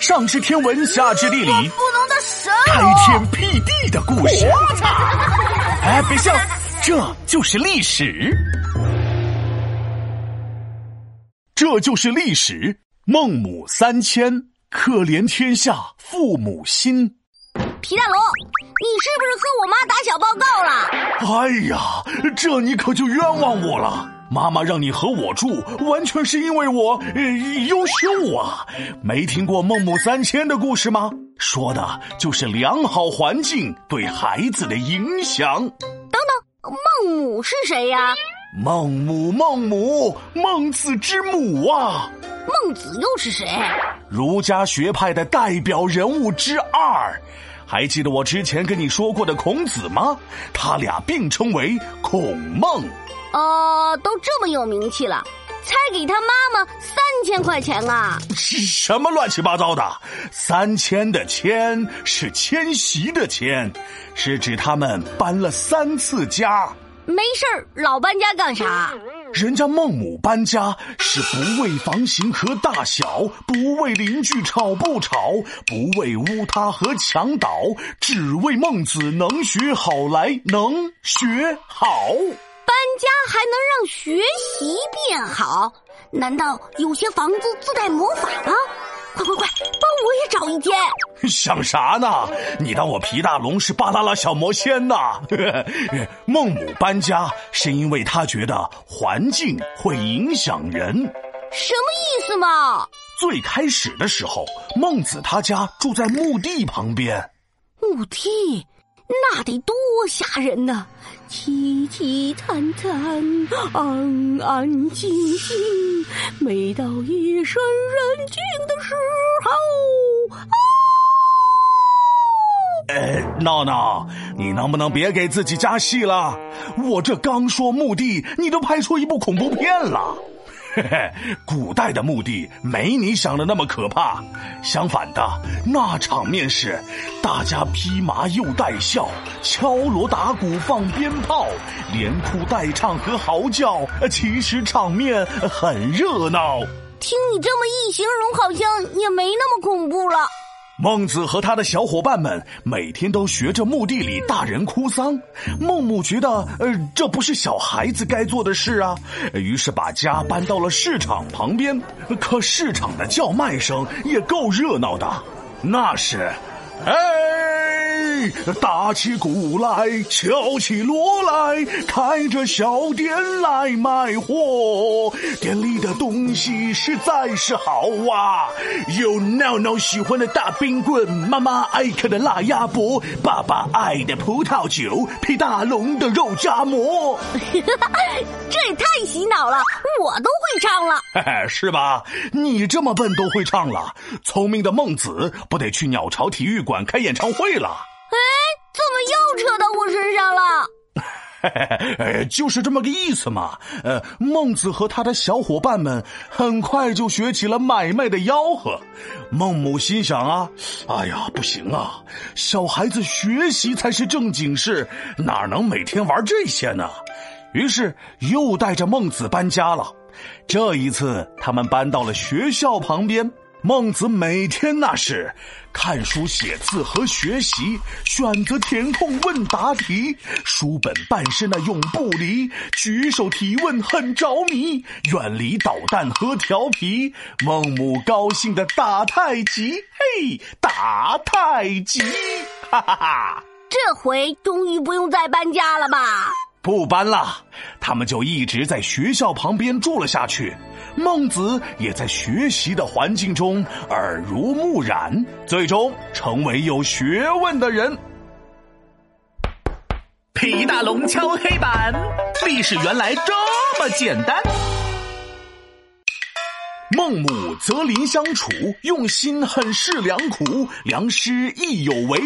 上知天文，下知地理，不能的神开天辟地的故事。哎，别笑，这就是历史，这就是历史。孟母三迁，可怜天下父母心。皮蛋龙，你是不是和我妈打小报告了？哎呀，这你可就冤枉我了。妈妈让你和我住，完全是因为我呃优秀啊！没听过孟母三迁的故事吗？说的就是良好环境对孩子的影响。等等，孟母是谁呀？孟母，孟母，孟子之母啊！孟子又是谁？儒家学派的代表人物之二。还记得我之前跟你说过的孔子吗？他俩并称为孔孟。哦，都这么有名气了，才给他妈妈三千块钱啊！是什么乱七八糟的？三千的千是迁徙的迁，是指他们搬了三次家。没事儿，老搬家干啥？人家孟母搬家是不为房型和大小，不为邻居吵不吵，不为屋塌和墙倒，只为孟子能学好来能学好。搬家还能让学习变好？难道有些房子自带魔法吗？快快快，帮我也找一间！想啥呢？你当我皮大龙是巴啦啦小魔仙呐？孟母搬家是因为他觉得环境会影响人，什么意思嘛？最开始的时候，孟子他家住在墓地旁边，墓地。那得多吓人呐！凄凄惨惨，安安静静，每到夜深人静的时候，啊！哎，闹闹，你能不能别给自己加戏了？我这刚说墓地，你都拍出一部恐怖片了。嘿嘿，古代的墓地没你想的那么可怕，相反的，那场面是大家披麻又戴孝，敲锣打鼓放鞭炮，连哭带唱和嚎叫，其实场面很热闹。听你这么一形容，好像也没那么恐怖了。孟子和他的小伙伴们每天都学着墓地里大人哭丧，孟母觉得，呃，这不是小孩子该做的事啊，于是把家搬到了市场旁边。可市场的叫卖声也够热闹的，那是，哎。打起鼓来，敲起锣来，开着小店来卖货。店里的东西实在是好啊，有闹闹喜欢的大冰棍，妈妈爱看的辣鸭脖，爸爸爱的葡萄酒，皮大龙的肉夹馍。这也太洗脑了，我都会唱了，是吧？你这么笨都会唱了，聪明的孟子不得去鸟巢体育馆开演唱会了？又扯到我身上了？哎，就是这么个意思嘛。呃，孟子和他的小伙伴们很快就学起了买卖的吆喝。孟母心想啊，哎呀，不行啊，小孩子学习才是正经事，哪能每天玩这些呢？于是又带着孟子搬家了。这一次，他们搬到了学校旁边。孟子每天那是看书写字和学习，选择填空问答题，书本半身那永不离，举手提问很着迷，远离捣蛋和调皮。孟母高兴的打太极，嘿，打太极，哈哈哈！这回终于不用再搬家了吧？不搬了，他们就一直在学校旁边住了下去。孟子也在学习的环境中耳濡目染，最终成为有学问的人。皮大龙敲黑板，历史原来这么简单。孟母择邻相处，用心很是良苦，良师亦有为。